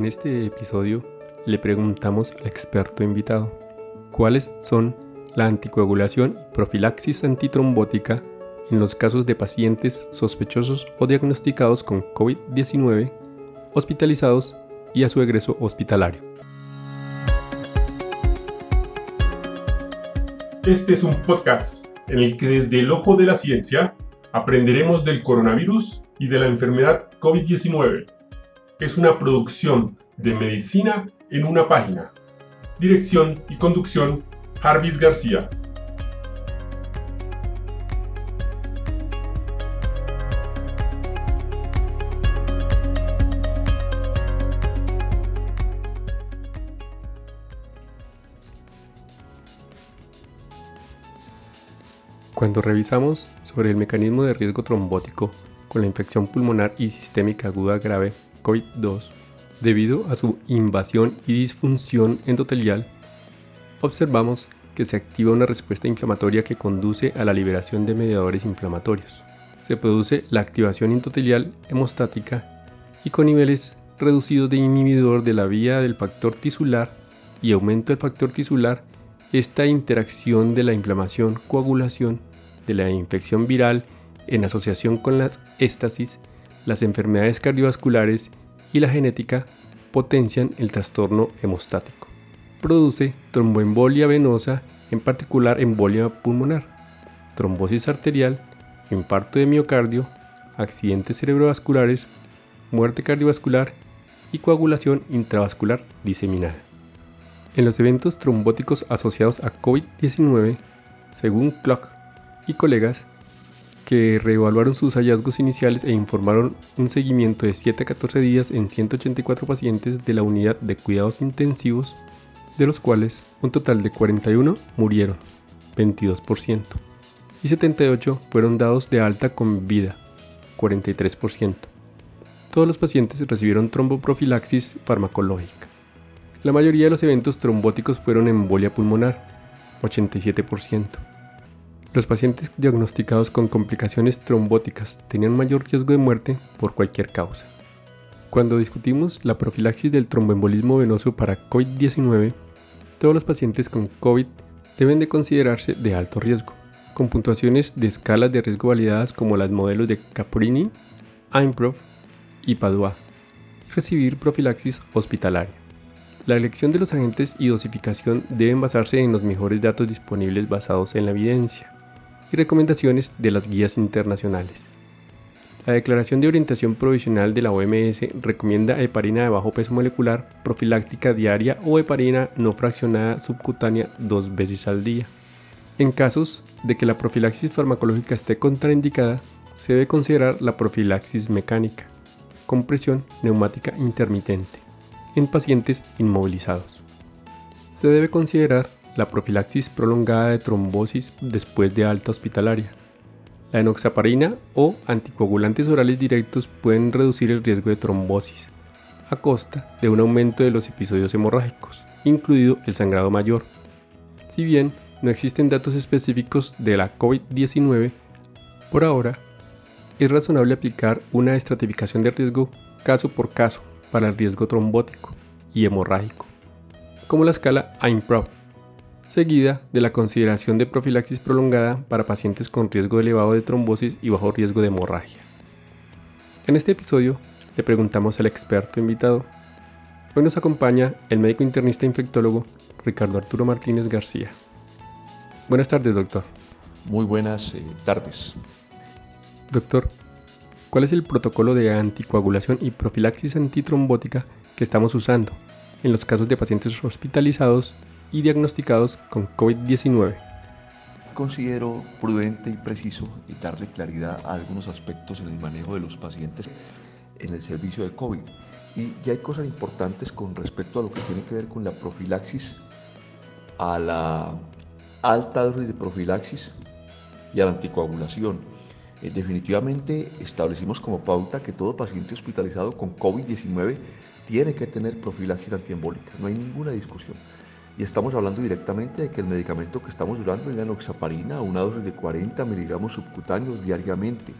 En este episodio le preguntamos al experto invitado cuáles son la anticoagulación y profilaxis antitrombótica en los casos de pacientes sospechosos o diagnosticados con COVID-19, hospitalizados y a su egreso hospitalario. Este es un podcast en el que desde el ojo de la ciencia aprenderemos del coronavirus y de la enfermedad COVID-19. Es una producción de medicina en una página. Dirección y conducción, Jarvis García. Cuando revisamos sobre el mecanismo de riesgo trombótico con la infección pulmonar y sistémica aguda grave COVID-2, debido a su invasión y disfunción endotelial, observamos que se activa una respuesta inflamatoria que conduce a la liberación de mediadores inflamatorios. Se produce la activación endotelial hemostática y con niveles reducidos de inhibidor de la vía del factor tisular y aumento del factor tisular, esta interacción de la inflamación, coagulación, de la infección viral en asociación con las éstasis, las enfermedades cardiovasculares y la genética potencian el trastorno hemostático. Produce tromboembolia venosa, en particular embolia pulmonar, trombosis arterial, infarto de miocardio, accidentes cerebrovasculares, muerte cardiovascular y coagulación intravascular diseminada. En los eventos trombóticos asociados a COVID-19, según Clock y colegas, que reevaluaron sus hallazgos iniciales e informaron un seguimiento de 7 a 14 días en 184 pacientes de la unidad de cuidados intensivos, de los cuales un total de 41 murieron, 22%, y 78 fueron dados de alta con vida, 43%. Todos los pacientes recibieron tromboprofilaxis farmacológica. La mayoría de los eventos trombóticos fueron embolia pulmonar, 87%. Los pacientes diagnosticados con complicaciones trombóticas tenían mayor riesgo de muerte por cualquier causa. Cuando discutimos la profilaxis del tromboembolismo venoso para COVID-19, todos los pacientes con COVID deben de considerarse de alto riesgo, con puntuaciones de escalas de riesgo validadas como las modelos de Caprini, IMPROV y Padua, y recibir profilaxis hospitalaria. La elección de los agentes y dosificación deben basarse en los mejores datos disponibles basados en la evidencia y recomendaciones de las guías internacionales. La Declaración de Orientación Provisional de la OMS recomienda heparina de bajo peso molecular profiláctica diaria o heparina no fraccionada subcutánea dos veces al día. En casos de que la profilaxis farmacológica esté contraindicada, se debe considerar la profilaxis mecánica, compresión neumática intermitente, en pacientes inmovilizados. Se debe considerar la profilaxis prolongada de trombosis después de alta hospitalaria. La enoxaparina o anticoagulantes orales directos pueden reducir el riesgo de trombosis a costa de un aumento de los episodios hemorrágicos, incluido el sangrado mayor. Si bien no existen datos específicos de la COVID-19, por ahora es razonable aplicar una estratificación de riesgo caso por caso para el riesgo trombótico y hemorrágico, como la escala IMPROV seguida de la consideración de profilaxis prolongada para pacientes con riesgo elevado de trombosis y bajo riesgo de hemorragia. En este episodio le preguntamos al experto invitado. Hoy nos acompaña el médico internista infectólogo Ricardo Arturo Martínez García. Buenas tardes, doctor. Muy buenas eh, tardes. Doctor, ¿cuál es el protocolo de anticoagulación y profilaxis antitrombótica que estamos usando en los casos de pacientes hospitalizados y diagnosticados con COVID-19. Considero prudente y preciso darle claridad a algunos aspectos en el manejo de los pacientes en el servicio de COVID. Y ya hay cosas importantes con respecto a lo que tiene que ver con la profilaxis, a la alta dosis de profilaxis y a la anticoagulación. Eh, definitivamente establecimos como pauta que todo paciente hospitalizado con COVID-19 tiene que tener profilaxis antiembólica, no hay ninguna discusión. Y estamos hablando directamente de que el medicamento que estamos usando es la enoxaparina, una dosis de 40 miligramos subcutáneos diariamente.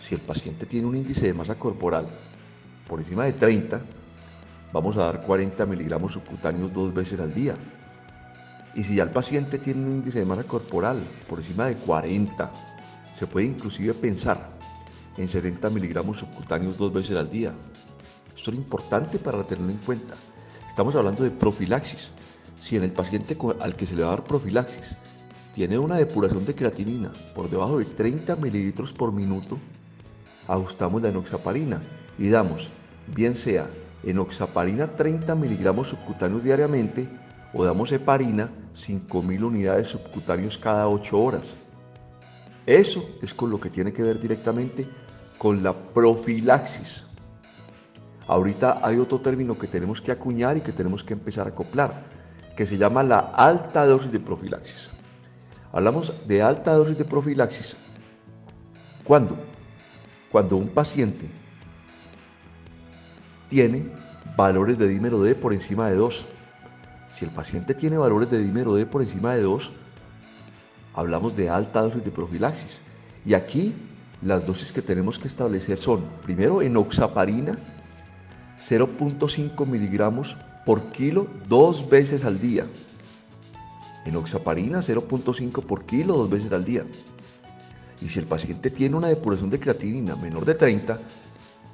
Si el paciente tiene un índice de masa corporal por encima de 30, vamos a dar 40 miligramos subcutáneos dos veces al día. Y si ya el paciente tiene un índice de masa corporal por encima de 40, se puede inclusive pensar en 70 miligramos subcutáneos dos veces al día. Esto es importante para tenerlo en cuenta. Estamos hablando de profilaxis. Si en el paciente al que se le va a dar profilaxis tiene una depuración de creatinina por debajo de 30 mililitros por minuto, ajustamos la enoxaparina y damos, bien sea enoxaparina 30 miligramos subcutáneos diariamente o damos heparina 5.000 unidades subcutáneos cada 8 horas. Eso es con lo que tiene que ver directamente con la profilaxis. Ahorita hay otro término que tenemos que acuñar y que tenemos que empezar a acoplar, que se llama la alta dosis de profilaxis. Hablamos de alta dosis de profilaxis. ¿Cuándo? Cuando un paciente tiene valores de dímero D por encima de 2. Si el paciente tiene valores de dímero D por encima de 2, hablamos de alta dosis de profilaxis. Y aquí las dosis que tenemos que establecer son, primero, enoxaparina, 0.5 miligramos por kilo dos veces al día. Enoxaparina 0.5 por kilo dos veces al día. Y si el paciente tiene una depuración de creatinina menor de 30,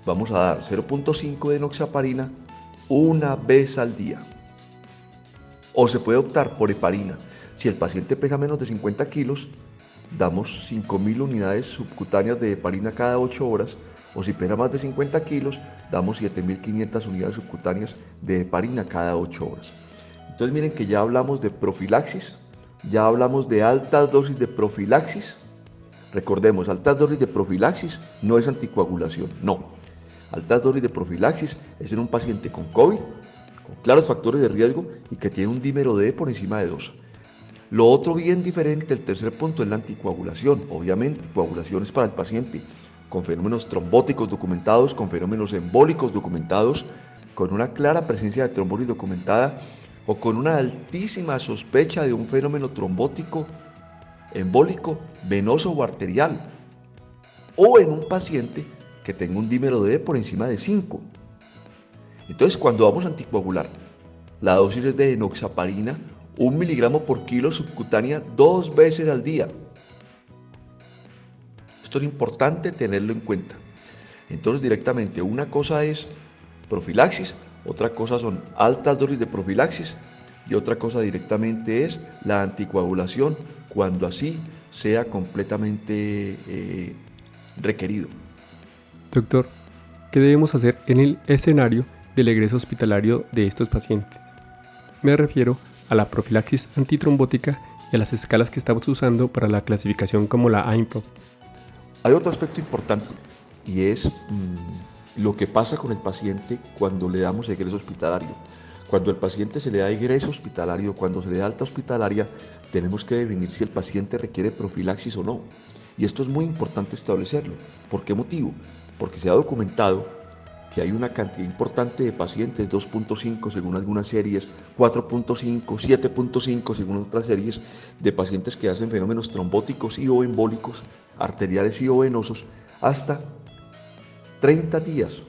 vamos a dar 0.5 de enoxaparina una vez al día. O se puede optar por heparina. Si el paciente pesa menos de 50 kilos, damos 5.000 unidades subcutáneas de heparina cada 8 horas. O si pesa más de 50 kilos, damos 7.500 unidades subcutáneas de heparina cada 8 horas. Entonces miren que ya hablamos de profilaxis, ya hablamos de altas dosis de profilaxis. Recordemos, altas dosis de profilaxis no es anticoagulación, no. Altas dosis de profilaxis es en un paciente con COVID, con claros factores de riesgo y que tiene un dímero D por encima de 2. Lo otro bien diferente, el tercer punto es la anticoagulación. Obviamente, coagulación es para el paciente con fenómenos trombóticos documentados, con fenómenos embólicos documentados, con una clara presencia de trombosis documentada o con una altísima sospecha de un fenómeno trombótico embólico, venoso o arterial, o en un paciente que tenga un dímero D por encima de 5. Entonces, cuando vamos a anticoagular, la dosis es de enoxaparina, un miligramo por kilo subcutánea dos veces al día. Esto es importante tenerlo en cuenta. Entonces, directamente, una cosa es profilaxis otra cosa son altas dosis de profilaxis y otra cosa directamente es la anticoagulación cuando así sea completamente eh, requerido. Doctor, ¿qué debemos hacer en el escenario del egreso hospitalario de estos pacientes? Me refiero a la profilaxis antitrombótica y a las escalas que estamos usando para la clasificación como la AIMPRO. Hay otro aspecto importante y es mm, lo que pasa con el paciente cuando le damos egreso hospitalario. Cuando el paciente se le da egreso hospitalario, cuando se le da alta hospitalaria, tenemos que definir si el paciente requiere profilaxis o no. Y esto es muy importante establecerlo. ¿Por qué motivo? Porque se ha documentado que hay una cantidad importante de pacientes, 2.5 según algunas series, 4.5, 7.5 según otras series, de pacientes que hacen fenómenos trombóticos y o embólicos, arteriales y o venosos, hasta 30 días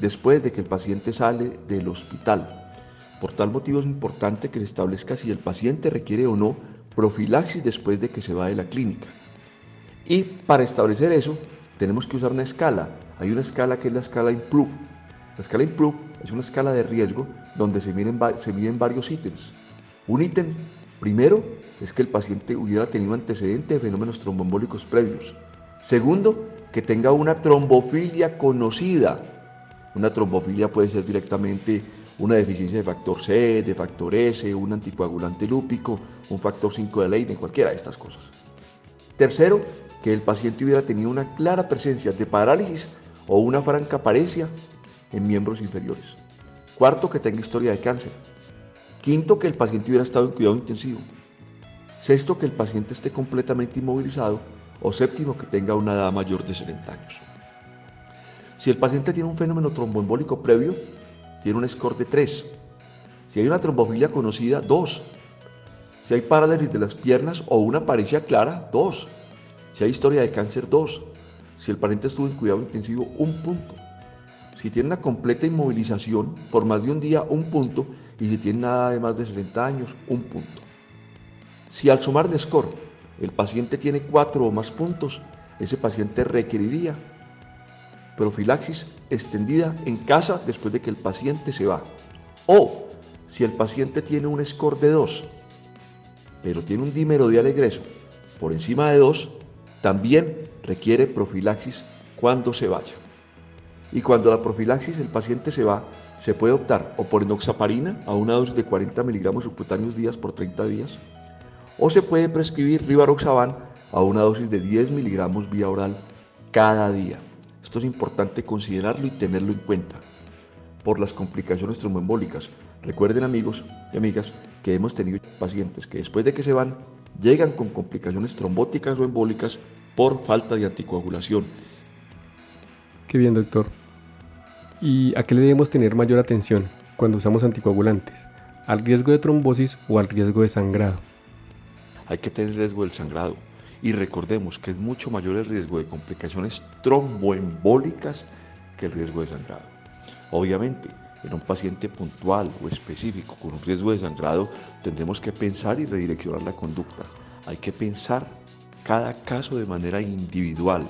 después de que el paciente sale del hospital. Por tal motivo es importante que se establezca si el paciente requiere o no profilaxis después de que se va de la clínica. Y para establecer eso tenemos que usar una escala. Hay una escala que es la escala IMPROVE. La escala IMPROVE es una escala de riesgo donde se miden, se miden varios ítems. Un ítem primero es que el paciente hubiera tenido antecedente de fenómenos tromboembólicos previos. Segundo, que tenga una trombofilia conocida. Una trombofilia puede ser directamente una deficiencia de factor C, de factor S, un anticoagulante lúpico, un factor 5 de Leiden, cualquiera de estas cosas. Tercero, que el paciente hubiera tenido una clara presencia de parálisis o una franca paresia en miembros inferiores. Cuarto, que tenga historia de cáncer. Quinto, que el paciente hubiera estado en cuidado intensivo. Sexto, que el paciente esté completamente inmovilizado o séptimo que tenga una edad mayor de 70 años. Si el paciente tiene un fenómeno tromboembólico previo, tiene un score de 3. Si hay una trombofilia conocida, 2. Si hay parálisis de las piernas o una parecia clara, 2. Si hay historia de cáncer, 2. Si el paciente estuvo en cuidado intensivo, 1 punto. Si tiene una completa inmovilización por más de un día, un punto, y si tiene nada de más de 60 años, un punto. Si al sumar de score el paciente tiene cuatro o más puntos, ese paciente requeriría profilaxis extendida en casa después de que el paciente se va. O si el paciente tiene un score de 2, pero tiene un dímero de alegreso por encima de 2, también requiere profilaxis cuando se vaya. Y cuando la profilaxis el paciente se va, se puede optar o por enoxaparina a una dosis de 40 miligramos subcutáneos días por 30 días, o se puede prescribir rivaroxaban a una dosis de 10 miligramos vía oral cada día. Esto es importante considerarlo y tenerlo en cuenta por las complicaciones tromboembólicas. Recuerden amigos y amigas que hemos tenido pacientes que después de que se van llegan con complicaciones trombóticas o embólicas por falta de anticoagulación. Qué bien doctor. ¿Y a qué le debemos tener mayor atención cuando usamos anticoagulantes? ¿Al riesgo de trombosis o al riesgo de sangrado? Hay que tener riesgo del sangrado y recordemos que es mucho mayor el riesgo de complicaciones tromboembólicas que el riesgo de sangrado. Obviamente, en un paciente puntual o específico con un riesgo de sangrado, tendremos que pensar y redireccionar la conducta. Hay que pensar cada caso de manera individual.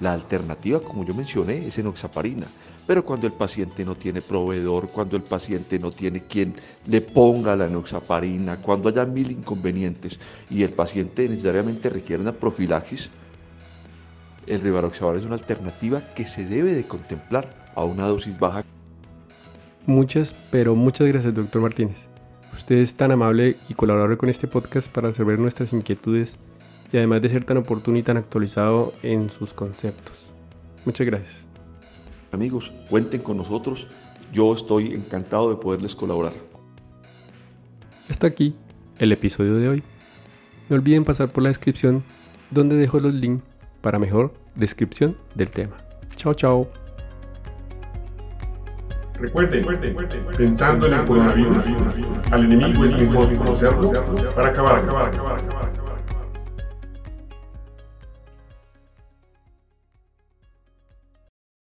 La alternativa, como yo mencioné, es enoxaparina. Pero cuando el paciente no tiene proveedor, cuando el paciente no tiene quien le ponga la enoxaparina, cuando haya mil inconvenientes y el paciente necesariamente requiere una profilaxis, el rivaroxaban es una alternativa que se debe de contemplar a una dosis baja. Muchas, pero muchas gracias, doctor Martínez. Usted es tan amable y colaborador con este podcast para resolver nuestras inquietudes y además de ser tan oportuno y tan actualizado en sus conceptos. Muchas gracias. Amigos, cuenten con nosotros. Yo estoy encantado de poderles colaborar. Hasta aquí el episodio de hoy. No olviden pasar por la descripción donde dejo los links para mejor descripción del tema. Chao, chao. Recuerden, pensando en el coronavirus, al enemigo es mejor conocerlo para acabar, acabar, acabar, acabar.